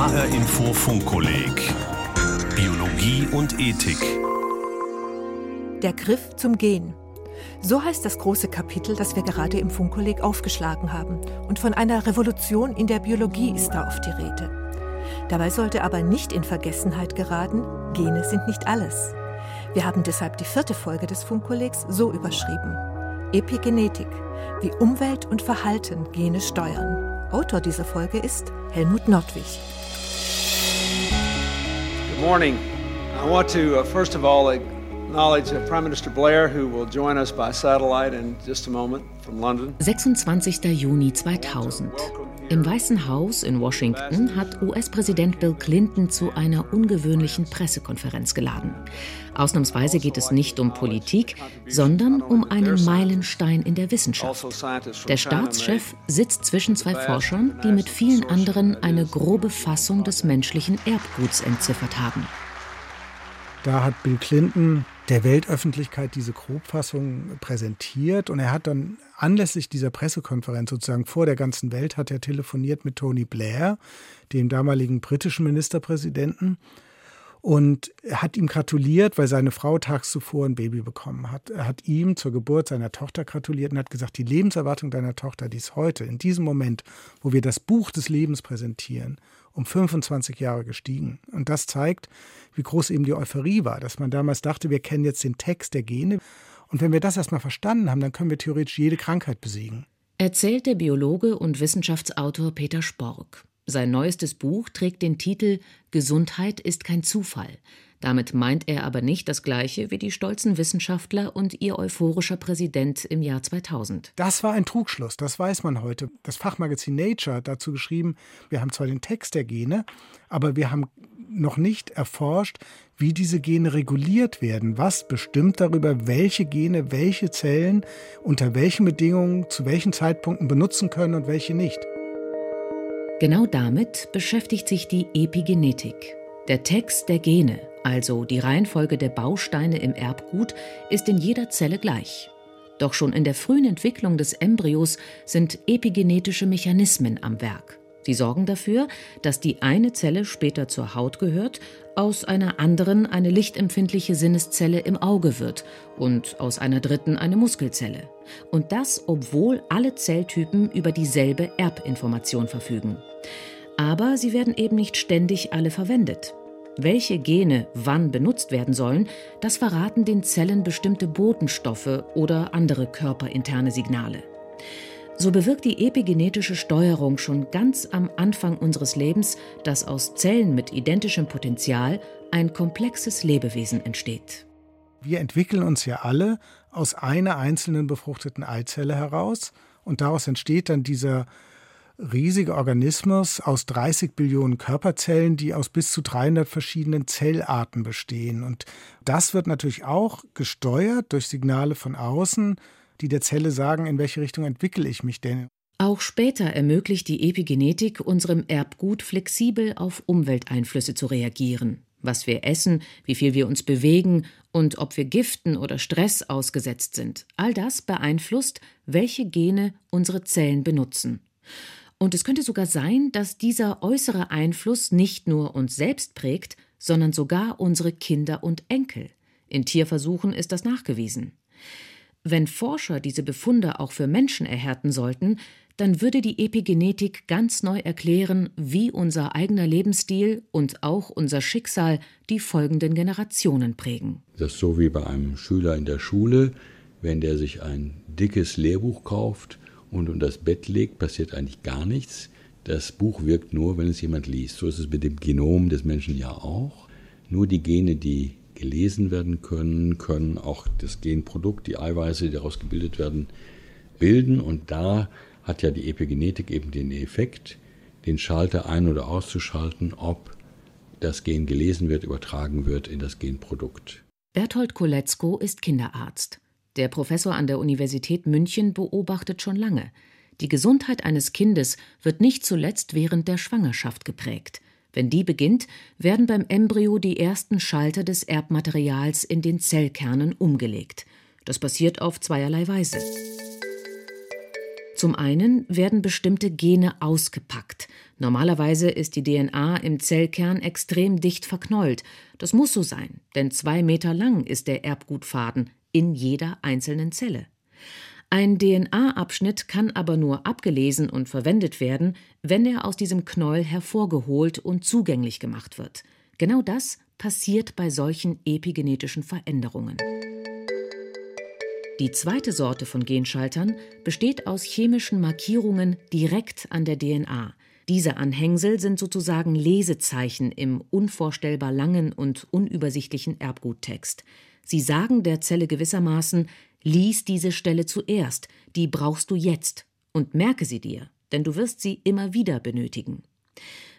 HR Info Funkkolleg Biologie und Ethik. Der Griff zum Gen. So heißt das große Kapitel, das wir gerade im Funkkolleg aufgeschlagen haben. Und von einer Revolution in der Biologie ist da oft die Rede. Dabei sollte aber nicht in Vergessenheit geraten, Gene sind nicht alles. Wir haben deshalb die vierte Folge des Funkkollegs so überschrieben. Epigenetik, wie Umwelt und Verhalten Gene steuern. Autor dieser Folge ist Helmut Nordwig. Good morning. I want to uh, first of all acknowledge uh, Prime Minister Blair, who will join us by satellite in just a moment from London. 26. Juni 2000. Im Weißen Haus in Washington hat US-Präsident Bill Clinton zu einer ungewöhnlichen Pressekonferenz geladen. Ausnahmsweise geht es nicht um Politik, sondern um einen Meilenstein in der Wissenschaft. Der Staatschef sitzt zwischen zwei Forschern, die mit vielen anderen eine grobe Fassung des menschlichen Erbguts entziffert haben. Da hat Bill Clinton der Weltöffentlichkeit diese Grobfassung präsentiert und er hat dann anlässlich dieser Pressekonferenz sozusagen vor der ganzen Welt hat er telefoniert mit Tony Blair, dem damaligen britischen Ministerpräsidenten und er hat ihm gratuliert, weil seine Frau tags zuvor ein Baby bekommen hat. Er hat ihm zur Geburt seiner Tochter gratuliert und hat gesagt, die Lebenserwartung deiner Tochter, die ist heute, in diesem Moment, wo wir das Buch des Lebens präsentieren, um 25 Jahre gestiegen. Und das zeigt, wie groß eben die Euphorie war, dass man damals dachte, wir kennen jetzt den Text der Gene. Und wenn wir das erstmal verstanden haben, dann können wir theoretisch jede Krankheit besiegen. Erzählt der Biologe und Wissenschaftsautor Peter Spork. Sein neuestes Buch trägt den Titel Gesundheit ist kein Zufall. Damit meint er aber nicht das Gleiche wie die stolzen Wissenschaftler und ihr euphorischer Präsident im Jahr 2000. Das war ein Trugschluss, das weiß man heute. Das Fachmagazin Nature hat dazu geschrieben, wir haben zwar den Text der Gene, aber wir haben noch nicht erforscht, wie diese Gene reguliert werden. Was bestimmt darüber, welche Gene welche Zellen unter welchen Bedingungen zu welchen Zeitpunkten benutzen können und welche nicht. Genau damit beschäftigt sich die Epigenetik. Der Text der Gene, also die Reihenfolge der Bausteine im Erbgut, ist in jeder Zelle gleich. Doch schon in der frühen Entwicklung des Embryos sind epigenetische Mechanismen am Werk. Sie sorgen dafür, dass die eine Zelle später zur Haut gehört, aus einer anderen eine lichtempfindliche Sinneszelle im Auge wird und aus einer dritten eine Muskelzelle. Und das, obwohl alle Zelltypen über dieselbe Erbinformation verfügen. Aber sie werden eben nicht ständig alle verwendet. Welche Gene wann benutzt werden sollen, das verraten den Zellen bestimmte Botenstoffe oder andere körperinterne Signale. So bewirkt die epigenetische Steuerung schon ganz am Anfang unseres Lebens, dass aus Zellen mit identischem Potenzial ein komplexes Lebewesen entsteht. Wir entwickeln uns ja alle aus einer einzelnen befruchteten Eizelle heraus und daraus entsteht dann dieser riesige Organismus aus 30 Billionen Körperzellen, die aus bis zu 300 verschiedenen Zellarten bestehen. Und das wird natürlich auch gesteuert durch Signale von außen, die der Zelle sagen, in welche Richtung entwickle ich mich denn. Auch später ermöglicht die Epigenetik unserem Erbgut flexibel auf Umwelteinflüsse zu reagieren. Was wir essen, wie viel wir uns bewegen und ob wir Giften oder Stress ausgesetzt sind. All das beeinflusst, welche Gene unsere Zellen benutzen. Und es könnte sogar sein, dass dieser äußere Einfluss nicht nur uns selbst prägt, sondern sogar unsere Kinder und Enkel. In Tierversuchen ist das nachgewiesen. Wenn Forscher diese Befunde auch für Menschen erhärten sollten, dann würde die Epigenetik ganz neu erklären, wie unser eigener Lebensstil und auch unser Schicksal die folgenden Generationen prägen. Das ist so wie bei einem Schüler in der Schule, wenn der sich ein dickes Lehrbuch kauft und unter das Bett legt, passiert eigentlich gar nichts. Das Buch wirkt nur, wenn es jemand liest. So ist es mit dem Genom des Menschen ja auch. Nur die Gene, die gelesen werden können, können auch das Genprodukt, die Eiweiße, die daraus gebildet werden, bilden. Und da hat ja die Epigenetik eben den Effekt, den Schalter ein- oder auszuschalten, ob das Gen gelesen wird, übertragen wird in das Genprodukt. Berthold Koletzko ist Kinderarzt. Der Professor an der Universität München beobachtet schon lange. Die Gesundheit eines Kindes wird nicht zuletzt während der Schwangerschaft geprägt. Wenn die beginnt, werden beim Embryo die ersten Schalter des Erbmaterials in den Zellkernen umgelegt. Das passiert auf zweierlei Weise. Zum einen werden bestimmte Gene ausgepackt, Normalerweise ist die DNA im Zellkern extrem dicht verknollt. Das muss so sein, denn zwei Meter lang ist der Erbgutfaden in jeder einzelnen Zelle. Ein DNA-Abschnitt kann aber nur abgelesen und verwendet werden, wenn er aus diesem Knäuel hervorgeholt und zugänglich gemacht wird. Genau das passiert bei solchen epigenetischen Veränderungen. Die zweite Sorte von Genschaltern besteht aus chemischen Markierungen direkt an der DNA. Diese Anhängsel sind sozusagen Lesezeichen im unvorstellbar langen und unübersichtlichen Erbguttext. Sie sagen der Zelle gewissermaßen, lies diese Stelle zuerst, die brauchst du jetzt und merke sie dir, denn du wirst sie immer wieder benötigen.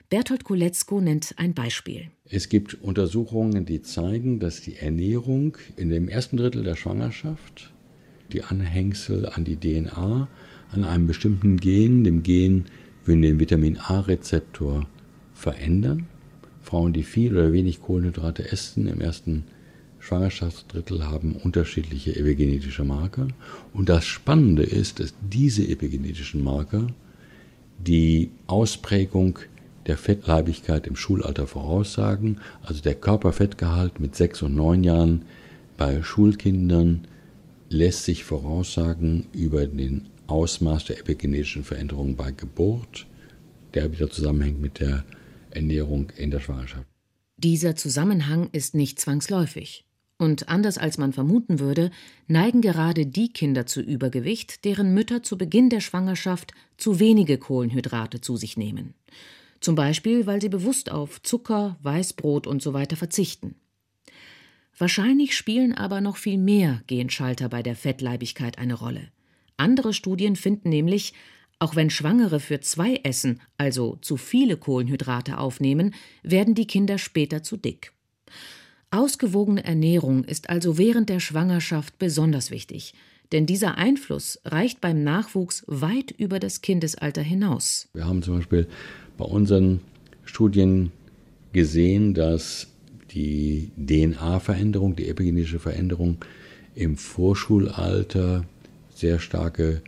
Bertolt Koletzko nennt ein Beispiel. Es gibt Untersuchungen, die zeigen, dass die Ernährung in dem ersten Drittel der Schwangerschaft die Anhängsel an die DNA an einem bestimmten Gen, dem Gen würden den Vitamin A-Rezeptor verändern. Frauen, die viel oder wenig Kohlenhydrate essen im ersten Schwangerschaftsdrittel, haben unterschiedliche epigenetische Marker. Und das Spannende ist, dass diese epigenetischen Marker die Ausprägung der Fettleibigkeit im Schulalter voraussagen, also der Körperfettgehalt mit sechs und neun Jahren bei Schulkindern lässt sich voraussagen über den Ausmaß der epigenetischen Veränderungen bei Geburt, der wieder zusammenhängt mit der Ernährung in der Schwangerschaft. Dieser Zusammenhang ist nicht zwangsläufig. Und anders als man vermuten würde, neigen gerade die Kinder zu Übergewicht, deren Mütter zu Beginn der Schwangerschaft zu wenige Kohlenhydrate zu sich nehmen. Zum Beispiel, weil sie bewusst auf Zucker, Weißbrot usw. So verzichten. Wahrscheinlich spielen aber noch viel mehr Genschalter bei der Fettleibigkeit eine Rolle. Andere Studien finden nämlich, auch wenn Schwangere für zwei essen, also zu viele Kohlenhydrate aufnehmen, werden die Kinder später zu dick. Ausgewogene Ernährung ist also während der Schwangerschaft besonders wichtig, denn dieser Einfluss reicht beim Nachwuchs weit über das Kindesalter hinaus. Wir haben zum Beispiel bei unseren Studien gesehen, dass die DNA-Veränderung, die epigenetische Veränderung im Vorschulalter sehr starke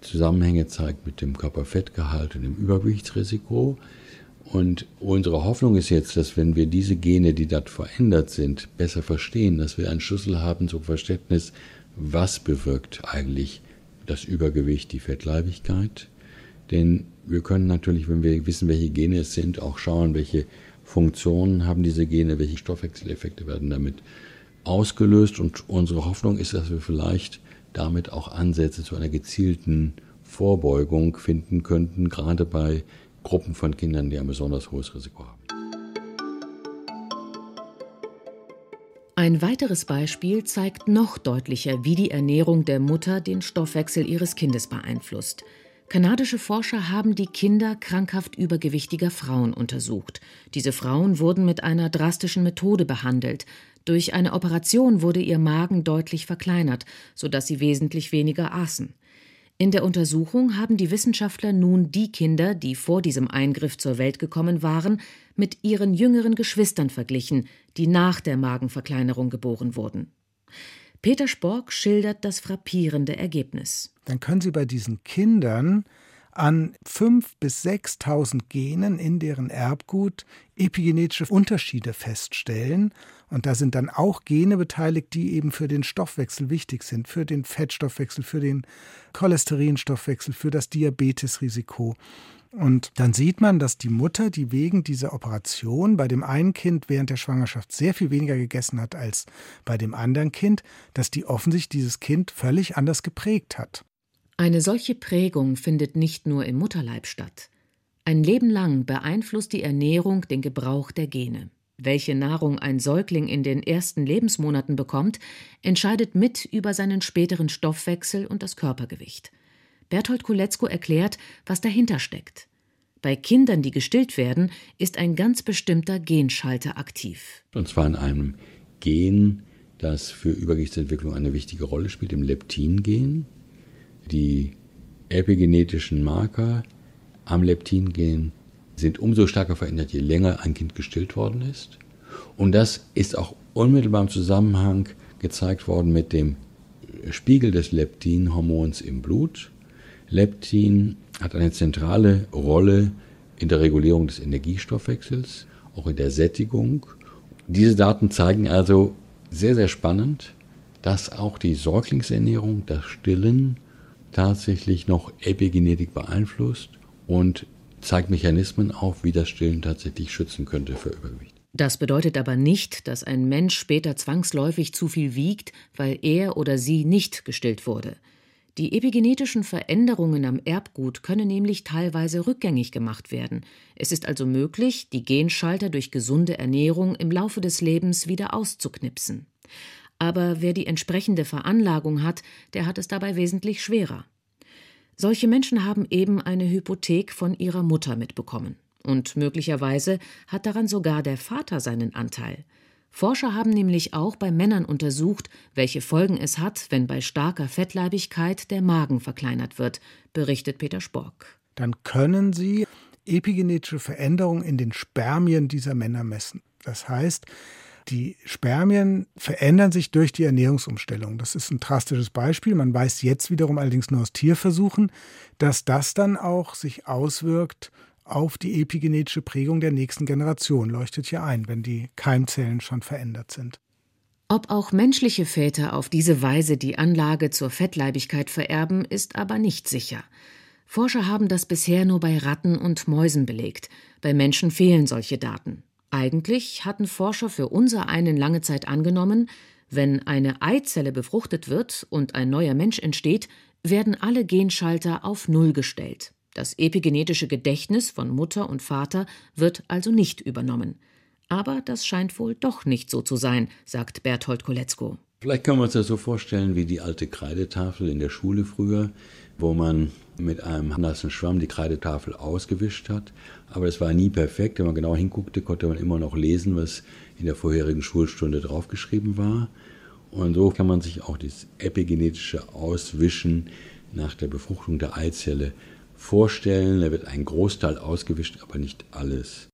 Zusammenhänge zeigt mit dem Körperfettgehalt und dem Übergewichtsrisiko. Und unsere Hoffnung ist jetzt, dass wenn wir diese Gene, die dort verändert sind, besser verstehen, dass wir einen Schlüssel haben zum Verständnis, was bewirkt eigentlich das Übergewicht, die Fettleibigkeit. Denn wir können natürlich, wenn wir wissen, welche Gene es sind, auch schauen, welche Funktionen haben diese Gene, welche Stoffwechseleffekte werden damit ausgelöst. Und unsere Hoffnung ist, dass wir vielleicht damit auch Ansätze zu einer gezielten Vorbeugung finden könnten, gerade bei Gruppen von Kindern, die ein besonders hohes Risiko haben. Ein weiteres Beispiel zeigt noch deutlicher, wie die Ernährung der Mutter den Stoffwechsel ihres Kindes beeinflusst. Kanadische Forscher haben die Kinder krankhaft übergewichtiger Frauen untersucht. Diese Frauen wurden mit einer drastischen Methode behandelt, durch eine Operation wurde ihr Magen deutlich verkleinert, sodass sie wesentlich weniger aßen. In der Untersuchung haben die Wissenschaftler nun die Kinder, die vor diesem Eingriff zur Welt gekommen waren, mit ihren jüngeren Geschwistern verglichen, die nach der Magenverkleinerung geboren wurden. Peter Spork schildert das frappierende Ergebnis. Dann können Sie bei diesen Kindern an 5.000 bis 6.000 Genen in deren Erbgut epigenetische Unterschiede feststellen. Und da sind dann auch Gene beteiligt, die eben für den Stoffwechsel wichtig sind, für den Fettstoffwechsel, für den Cholesterinstoffwechsel, für das Diabetesrisiko. Und dann sieht man, dass die Mutter, die wegen dieser Operation bei dem einen Kind während der Schwangerschaft sehr viel weniger gegessen hat als bei dem anderen Kind, dass die offensichtlich dieses Kind völlig anders geprägt hat. Eine solche Prägung findet nicht nur im Mutterleib statt. Ein Leben lang beeinflusst die Ernährung den Gebrauch der Gene. Welche Nahrung ein Säugling in den ersten Lebensmonaten bekommt, entscheidet mit über seinen späteren Stoffwechsel und das Körpergewicht. Berthold Koletzko erklärt, was dahinter steckt. Bei Kindern, die gestillt werden, ist ein ganz bestimmter Genschalter aktiv. Und zwar in einem Gen, das für Übergewichtsentwicklung eine wichtige Rolle spielt, dem Leptin-Gen die epigenetischen Marker am Leptin-Gen sind umso stärker verändert, je länger ein Kind gestillt worden ist. Und das ist auch unmittelbar im Zusammenhang gezeigt worden mit dem Spiegel des Leptin-Hormons im Blut. Leptin hat eine zentrale Rolle in der Regulierung des Energiestoffwechsels, auch in der Sättigung. Diese Daten zeigen also sehr, sehr spannend, dass auch die Säuglingsernährung, das Stillen tatsächlich noch Epigenetik beeinflusst und zeigt Mechanismen auf, wie das Stillen tatsächlich schützen könnte für Übergewicht. Das bedeutet aber nicht, dass ein Mensch später zwangsläufig zu viel wiegt, weil er oder sie nicht gestillt wurde. Die epigenetischen Veränderungen am Erbgut können nämlich teilweise rückgängig gemacht werden. Es ist also möglich, die Genschalter durch gesunde Ernährung im Laufe des Lebens wieder auszuknipsen. Aber wer die entsprechende Veranlagung hat, der hat es dabei wesentlich schwerer. Solche Menschen haben eben eine Hypothek von ihrer Mutter mitbekommen. Und möglicherweise hat daran sogar der Vater seinen Anteil. Forscher haben nämlich auch bei Männern untersucht, welche Folgen es hat, wenn bei starker Fettleibigkeit der Magen verkleinert wird, berichtet Peter Spork. Dann können sie epigenetische Veränderungen in den Spermien dieser Männer messen. Das heißt, die Spermien verändern sich durch die Ernährungsumstellung. Das ist ein drastisches Beispiel. Man weiß jetzt wiederum allerdings nur aus Tierversuchen, dass das dann auch sich auswirkt auf die epigenetische Prägung der nächsten Generation, leuchtet hier ein, wenn die Keimzellen schon verändert sind. Ob auch menschliche Väter auf diese Weise die Anlage zur Fettleibigkeit vererben, ist aber nicht sicher. Forscher haben das bisher nur bei Ratten und Mäusen belegt. Bei Menschen fehlen solche Daten. Eigentlich hatten Forscher für unser einen lange Zeit angenommen, wenn eine Eizelle befruchtet wird und ein neuer Mensch entsteht, werden alle Genschalter auf Null gestellt. Das epigenetische Gedächtnis von Mutter und Vater wird also nicht übernommen. Aber das scheint wohl doch nicht so zu sein, sagt Berthold Koletzko. Vielleicht können wir uns das so vorstellen wie die alte Kreidetafel in der Schule früher, wo man mit einem nassen Schwamm die Kreidetafel ausgewischt hat. Aber es war nie perfekt. Wenn man genau hinguckte, konnte man immer noch lesen, was in der vorherigen Schulstunde draufgeschrieben war. Und so kann man sich auch das epigenetische Auswischen nach der Befruchtung der Eizelle vorstellen. Da wird ein Großteil ausgewischt, aber nicht alles.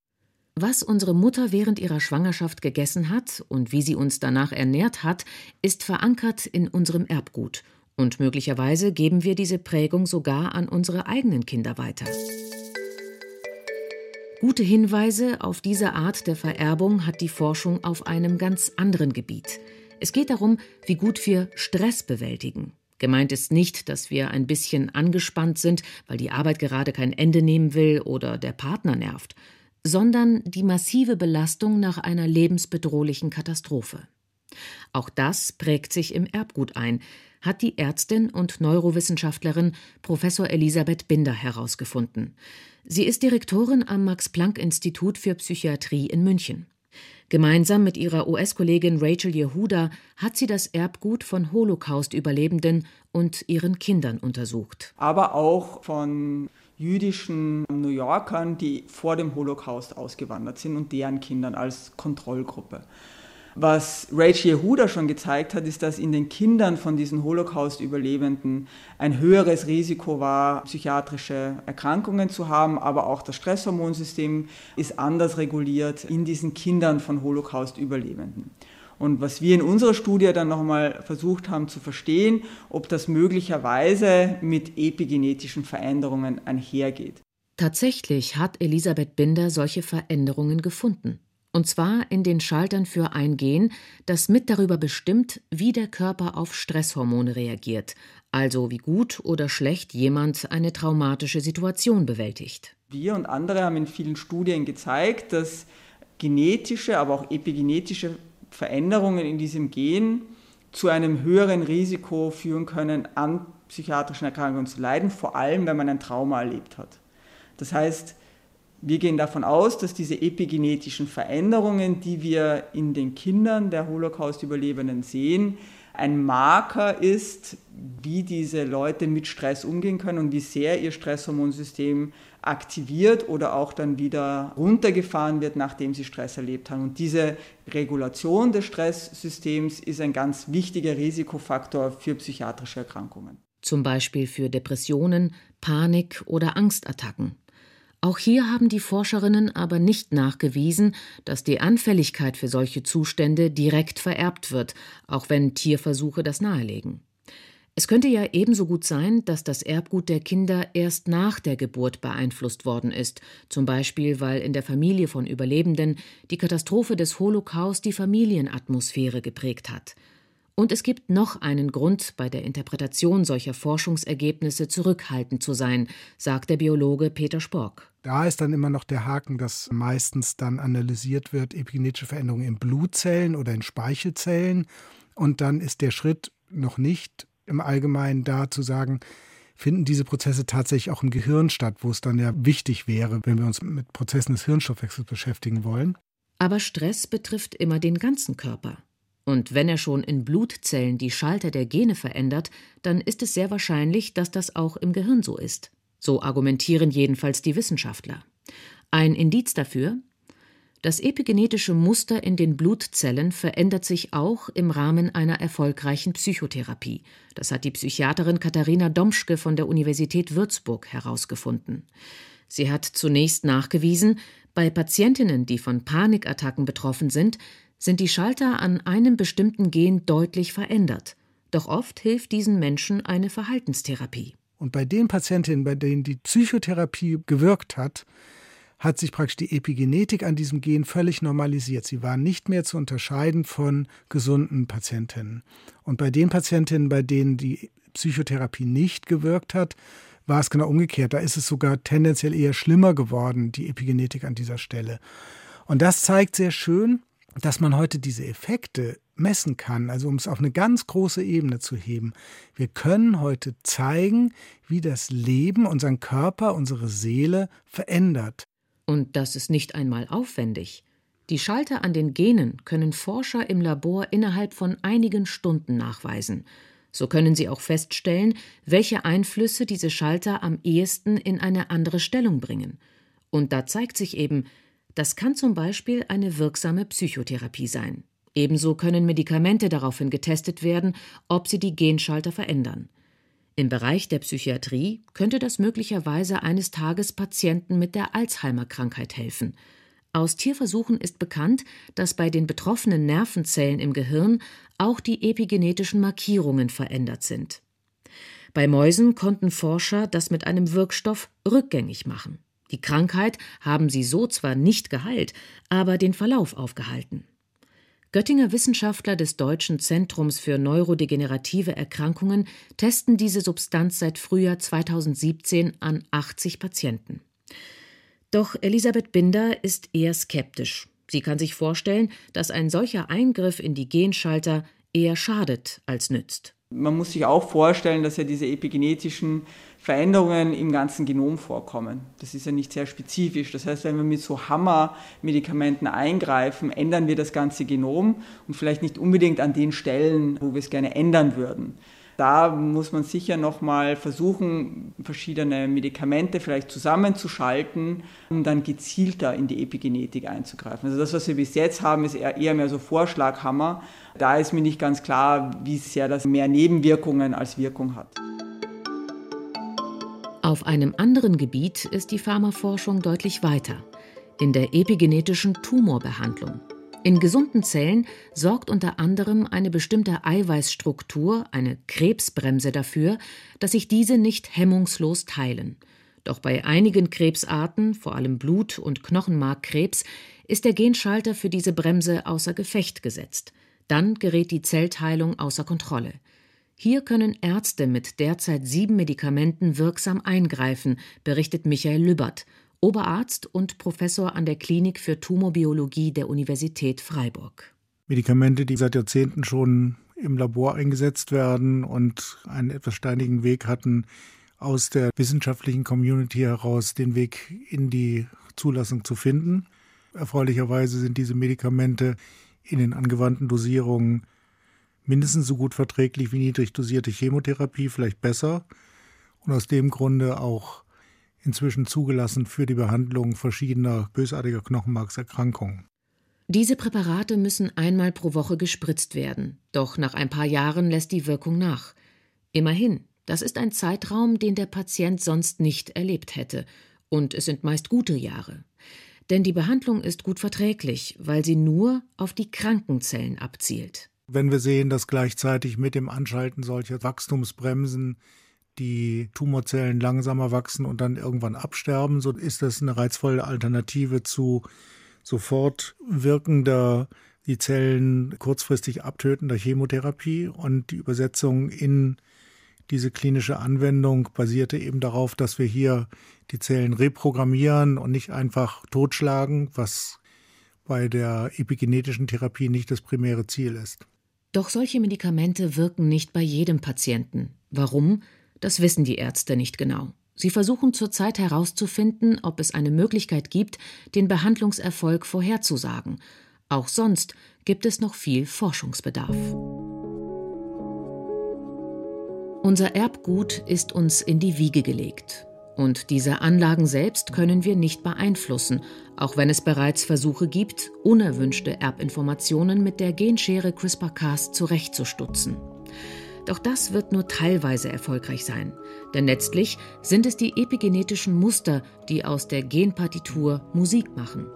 Was unsere Mutter während ihrer Schwangerschaft gegessen hat und wie sie uns danach ernährt hat, ist verankert in unserem Erbgut. Und möglicherweise geben wir diese Prägung sogar an unsere eigenen Kinder weiter. Gute Hinweise auf diese Art der Vererbung hat die Forschung auf einem ganz anderen Gebiet. Es geht darum, wie gut wir Stress bewältigen. Gemeint ist nicht, dass wir ein bisschen angespannt sind, weil die Arbeit gerade kein Ende nehmen will oder der Partner nervt, sondern die massive Belastung nach einer lebensbedrohlichen Katastrophe. Auch das prägt sich im Erbgut ein, hat die Ärztin und Neurowissenschaftlerin Professor Elisabeth Binder herausgefunden. Sie ist Direktorin am Max Planck Institut für Psychiatrie in München. Gemeinsam mit ihrer US-Kollegin Rachel Yehuda hat sie das Erbgut von Holocaust-Überlebenden und ihren Kindern untersucht. Aber auch von jüdischen New Yorkern, die vor dem Holocaust ausgewandert sind und deren Kindern als Kontrollgruppe. Was Rachel Yehuda schon gezeigt hat, ist, dass in den Kindern von diesen Holocaust-Überlebenden ein höheres Risiko war, psychiatrische Erkrankungen zu haben, aber auch das Stresshormonsystem ist anders reguliert in diesen Kindern von Holocaust-Überlebenden. Und was wir in unserer Studie dann nochmal versucht haben zu verstehen, ob das möglicherweise mit epigenetischen Veränderungen einhergeht. Tatsächlich hat Elisabeth Binder solche Veränderungen gefunden. Und zwar in den Schaltern für ein Gen, das mit darüber bestimmt, wie der Körper auf Stresshormone reagiert, also wie gut oder schlecht jemand eine traumatische Situation bewältigt. Wir und andere haben in vielen Studien gezeigt, dass genetische, aber auch epigenetische Veränderungen in diesem Gen zu einem höheren Risiko führen können, an psychiatrischen Erkrankungen zu leiden, vor allem wenn man ein Trauma erlebt hat. Das heißt, wir gehen davon aus, dass diese epigenetischen Veränderungen, die wir in den Kindern der Holocaust-Überlebenden sehen, ein Marker ist, wie diese Leute mit Stress umgehen können und wie sehr ihr Stresshormonsystem aktiviert oder auch dann wieder runtergefahren wird, nachdem sie Stress erlebt haben. Und diese Regulation des Stresssystems ist ein ganz wichtiger Risikofaktor für psychiatrische Erkrankungen. Zum Beispiel für Depressionen, Panik oder Angstattacken. Auch hier haben die Forscherinnen aber nicht nachgewiesen, dass die Anfälligkeit für solche Zustände direkt vererbt wird, auch wenn Tierversuche das nahelegen. Es könnte ja ebenso gut sein, dass das Erbgut der Kinder erst nach der Geburt beeinflusst worden ist, zum Beispiel weil in der Familie von Überlebenden die Katastrophe des Holocaust die Familienatmosphäre geprägt hat. Und es gibt noch einen Grund, bei der Interpretation solcher Forschungsergebnisse zurückhaltend zu sein, sagt der Biologe Peter Spork. Da ist dann immer noch der Haken, dass meistens dann analysiert wird, epigenetische Veränderungen in Blutzellen oder in Speichelzellen. Und dann ist der Schritt noch nicht im Allgemeinen da zu sagen, finden diese Prozesse tatsächlich auch im Gehirn statt, wo es dann ja wichtig wäre, wenn wir uns mit Prozessen des Hirnstoffwechsels beschäftigen wollen. Aber Stress betrifft immer den ganzen Körper. Und wenn er schon in Blutzellen die Schalter der Gene verändert, dann ist es sehr wahrscheinlich, dass das auch im Gehirn so ist. So argumentieren jedenfalls die Wissenschaftler. Ein Indiz dafür, das epigenetische Muster in den Blutzellen verändert sich auch im Rahmen einer erfolgreichen Psychotherapie. Das hat die Psychiaterin Katharina Domschke von der Universität Würzburg herausgefunden. Sie hat zunächst nachgewiesen, bei Patientinnen, die von Panikattacken betroffen sind, sind die Schalter an einem bestimmten Gen deutlich verändert. Doch oft hilft diesen Menschen eine Verhaltenstherapie. Und bei den Patientinnen, bei denen die Psychotherapie gewirkt hat, hat sich praktisch die Epigenetik an diesem Gen völlig normalisiert. Sie waren nicht mehr zu unterscheiden von gesunden Patientinnen. Und bei den Patientinnen, bei denen die Psychotherapie nicht gewirkt hat, war es genau umgekehrt. Da ist es sogar tendenziell eher schlimmer geworden, die Epigenetik an dieser Stelle. Und das zeigt sehr schön, dass man heute diese Effekte messen kann, also um es auf eine ganz große Ebene zu heben. Wir können heute zeigen, wie das Leben unseren Körper, unsere Seele verändert. Und das ist nicht einmal aufwendig. Die Schalter an den Genen können Forscher im Labor innerhalb von einigen Stunden nachweisen. So können sie auch feststellen, welche Einflüsse diese Schalter am ehesten in eine andere Stellung bringen. Und da zeigt sich eben, das kann zum Beispiel eine wirksame Psychotherapie sein. Ebenso können Medikamente daraufhin getestet werden, ob sie die Genschalter verändern. Im Bereich der Psychiatrie könnte das möglicherweise eines Tages Patienten mit der Alzheimer-Krankheit helfen. Aus Tierversuchen ist bekannt, dass bei den betroffenen Nervenzellen im Gehirn auch die epigenetischen Markierungen verändert sind. Bei Mäusen konnten Forscher das mit einem Wirkstoff rückgängig machen. Die Krankheit haben sie so zwar nicht geheilt, aber den Verlauf aufgehalten. Göttinger Wissenschaftler des Deutschen Zentrums für neurodegenerative Erkrankungen testen diese Substanz seit Frühjahr 2017 an 80 Patienten. Doch Elisabeth Binder ist eher skeptisch. Sie kann sich vorstellen, dass ein solcher Eingriff in die Genschalter eher schadet als nützt. Man muss sich auch vorstellen, dass ja diese epigenetischen Veränderungen im ganzen Genom vorkommen. Das ist ja nicht sehr spezifisch. Das heißt, wenn wir mit so Hammer-Medikamenten eingreifen, ändern wir das ganze Genom und vielleicht nicht unbedingt an den Stellen, wo wir es gerne ändern würden. Da muss man sicher nochmal versuchen, verschiedene Medikamente vielleicht zusammenzuschalten, um dann gezielter in die Epigenetik einzugreifen. Also das, was wir bis jetzt haben, ist eher mehr so Vorschlaghammer. Da ist mir nicht ganz klar, wie sehr das mehr Nebenwirkungen als Wirkung hat. Auf einem anderen Gebiet ist die Pharmaforschung deutlich weiter, in der epigenetischen Tumorbehandlung. In gesunden Zellen sorgt unter anderem eine bestimmte Eiweißstruktur, eine Krebsbremse dafür, dass sich diese nicht hemmungslos teilen. Doch bei einigen Krebsarten, vor allem Blut- und Knochenmarkkrebs, ist der Genschalter für diese Bremse außer Gefecht gesetzt. Dann gerät die Zellteilung außer Kontrolle. Hier können Ärzte mit derzeit sieben Medikamenten wirksam eingreifen, berichtet Michael Lübbert, Oberarzt und Professor an der Klinik für Tumorbiologie der Universität Freiburg. Medikamente, die seit Jahrzehnten schon im Labor eingesetzt werden und einen etwas steinigen Weg hatten, aus der wissenschaftlichen Community heraus den Weg in die Zulassung zu finden. Erfreulicherweise sind diese Medikamente in den angewandten Dosierungen mindestens so gut verträglich wie niedrig dosierte Chemotherapie, vielleicht besser. Und aus dem Grunde auch inzwischen zugelassen für die Behandlung verschiedener bösartiger Knochenmarkserkrankungen. Diese Präparate müssen einmal pro Woche gespritzt werden, doch nach ein paar Jahren lässt die Wirkung nach. Immerhin, das ist ein Zeitraum, den der Patient sonst nicht erlebt hätte, und es sind meist gute Jahre. Denn die Behandlung ist gut verträglich, weil sie nur auf die Krankenzellen abzielt. Wenn wir sehen, dass gleichzeitig mit dem Anschalten solcher Wachstumsbremsen die Tumorzellen langsamer wachsen und dann irgendwann absterben, so ist das eine reizvolle Alternative zu sofort wirkender die Zellen kurzfristig abtötender Chemotherapie und die Übersetzung in diese klinische Anwendung basierte eben darauf, dass wir hier die Zellen reprogrammieren und nicht einfach totschlagen, was bei der epigenetischen Therapie nicht das primäre Ziel ist. Doch solche Medikamente wirken nicht bei jedem Patienten. Warum? Das wissen die Ärzte nicht genau. Sie versuchen zurzeit herauszufinden, ob es eine Möglichkeit gibt, den Behandlungserfolg vorherzusagen. Auch sonst gibt es noch viel Forschungsbedarf. Unser Erbgut ist uns in die Wiege gelegt. Und diese Anlagen selbst können wir nicht beeinflussen, auch wenn es bereits Versuche gibt, unerwünschte Erbinformationen mit der Genschere CRISPR-Cas zurechtzustutzen. Doch das wird nur teilweise erfolgreich sein, denn letztlich sind es die epigenetischen Muster, die aus der Genpartitur Musik machen.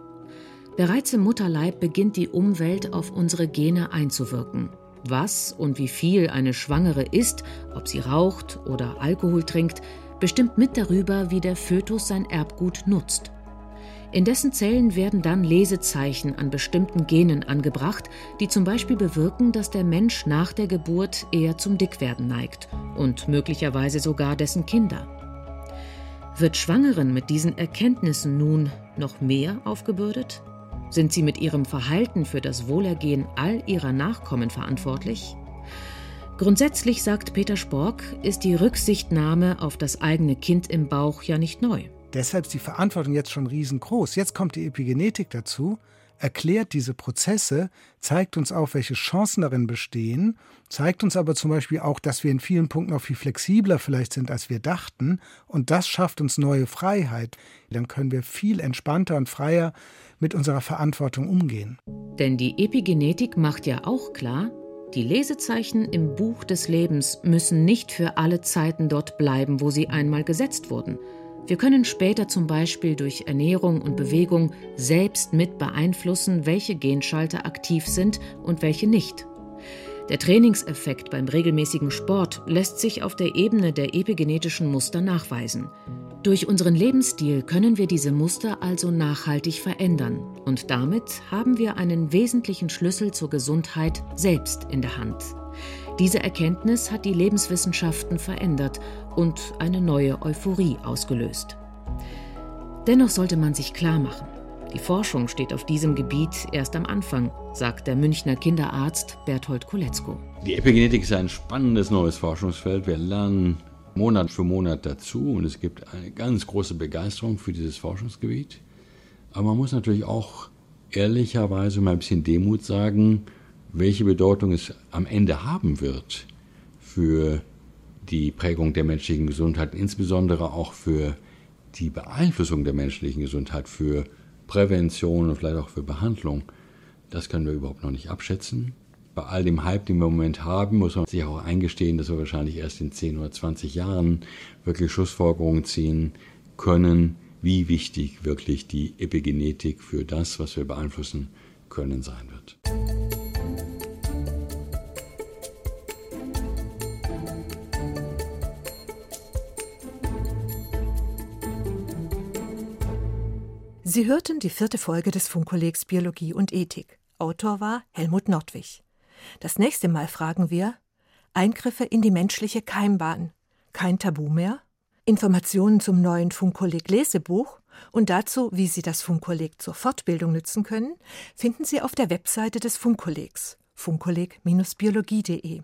Bereits im Mutterleib beginnt die Umwelt auf unsere Gene einzuwirken. Was und wie viel eine Schwangere isst, ob sie raucht oder Alkohol trinkt, bestimmt mit darüber, wie der Fötus sein Erbgut nutzt. In dessen Zellen werden dann Lesezeichen an bestimmten Genen angebracht, die zum Beispiel bewirken, dass der Mensch nach der Geburt eher zum Dickwerden neigt und möglicherweise sogar dessen Kinder. Wird Schwangeren mit diesen Erkenntnissen nun noch mehr aufgebürdet? Sind sie mit ihrem Verhalten für das Wohlergehen all ihrer Nachkommen verantwortlich? Grundsätzlich, sagt Peter Spork, ist die Rücksichtnahme auf das eigene Kind im Bauch ja nicht neu. Deshalb ist die Verantwortung jetzt schon riesengroß. Jetzt kommt die Epigenetik dazu, erklärt diese Prozesse, zeigt uns auch, welche Chancen darin bestehen, zeigt uns aber zum Beispiel auch, dass wir in vielen Punkten auch viel flexibler vielleicht sind, als wir dachten. Und das schafft uns neue Freiheit. Dann können wir viel entspannter und freier mit unserer Verantwortung umgehen. Denn die Epigenetik macht ja auch klar, die Lesezeichen im Buch des Lebens müssen nicht für alle Zeiten dort bleiben, wo sie einmal gesetzt wurden. Wir können später zum Beispiel durch Ernährung und Bewegung selbst mit beeinflussen, welche Genschalter aktiv sind und welche nicht. Der Trainingseffekt beim regelmäßigen Sport lässt sich auf der Ebene der epigenetischen Muster nachweisen. Durch unseren Lebensstil können wir diese Muster also nachhaltig verändern und damit haben wir einen wesentlichen Schlüssel zur Gesundheit selbst in der Hand. Diese Erkenntnis hat die Lebenswissenschaften verändert und eine neue Euphorie ausgelöst. Dennoch sollte man sich klar machen, die Forschung steht auf diesem Gebiet erst am Anfang, sagt der Münchner Kinderarzt Berthold Koletzko. Die Epigenetik ist ein spannendes neues Forschungsfeld. Wir lernen Monat für Monat dazu und es gibt eine ganz große Begeisterung für dieses Forschungsgebiet. Aber man muss natürlich auch ehrlicherweise mal ein bisschen Demut sagen, welche Bedeutung es am Ende haben wird für die Prägung der menschlichen Gesundheit, insbesondere auch für die Beeinflussung der menschlichen Gesundheit, für Prävention und vielleicht auch für Behandlung. Das können wir überhaupt noch nicht abschätzen bei all dem Hype, den wir im Moment haben, muss man sich auch eingestehen, dass wir wahrscheinlich erst in 10 oder 20 Jahren wirklich Schlussfolgerungen ziehen können, wie wichtig wirklich die Epigenetik für das, was wir beeinflussen können, sein wird. Sie hörten die vierte Folge des Funkkollegs Biologie und Ethik. Autor war Helmut Nordwig. Das nächste Mal fragen wir Eingriffe in die menschliche Keimbahn. Kein Tabu mehr? Informationen zum neuen Funkkolleg Lesebuch und dazu, wie Sie das Funkkolleg zur Fortbildung nützen können, finden Sie auf der Webseite des Funkkollegs funkkolleg-biologie.de.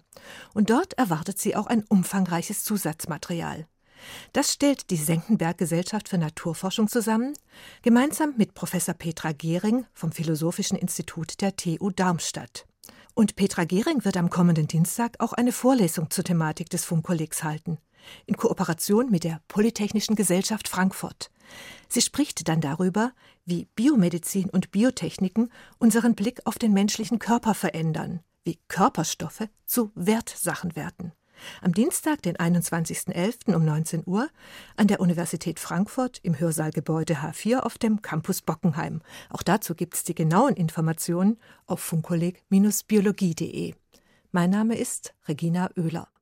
Und dort erwartet Sie auch ein umfangreiches Zusatzmaterial. Das stellt die Senckenberg Gesellschaft für Naturforschung zusammen, gemeinsam mit Professor Petra Gehring vom Philosophischen Institut der TU Darmstadt. Und Petra Gehring wird am kommenden Dienstag auch eine Vorlesung zur Thematik des Funkkollegs halten, in Kooperation mit der Polytechnischen Gesellschaft Frankfurt. Sie spricht dann darüber, wie Biomedizin und Biotechniken unseren Blick auf den menschlichen Körper verändern, wie Körperstoffe zu Wertsachen werden am Dienstag, den 21.11. um 19 Uhr an der Universität Frankfurt im Hörsaalgebäude H4 auf dem Campus Bockenheim. Auch dazu gibt es die genauen Informationen auf funkkolleg-biologie.de. Mein Name ist Regina Oehler.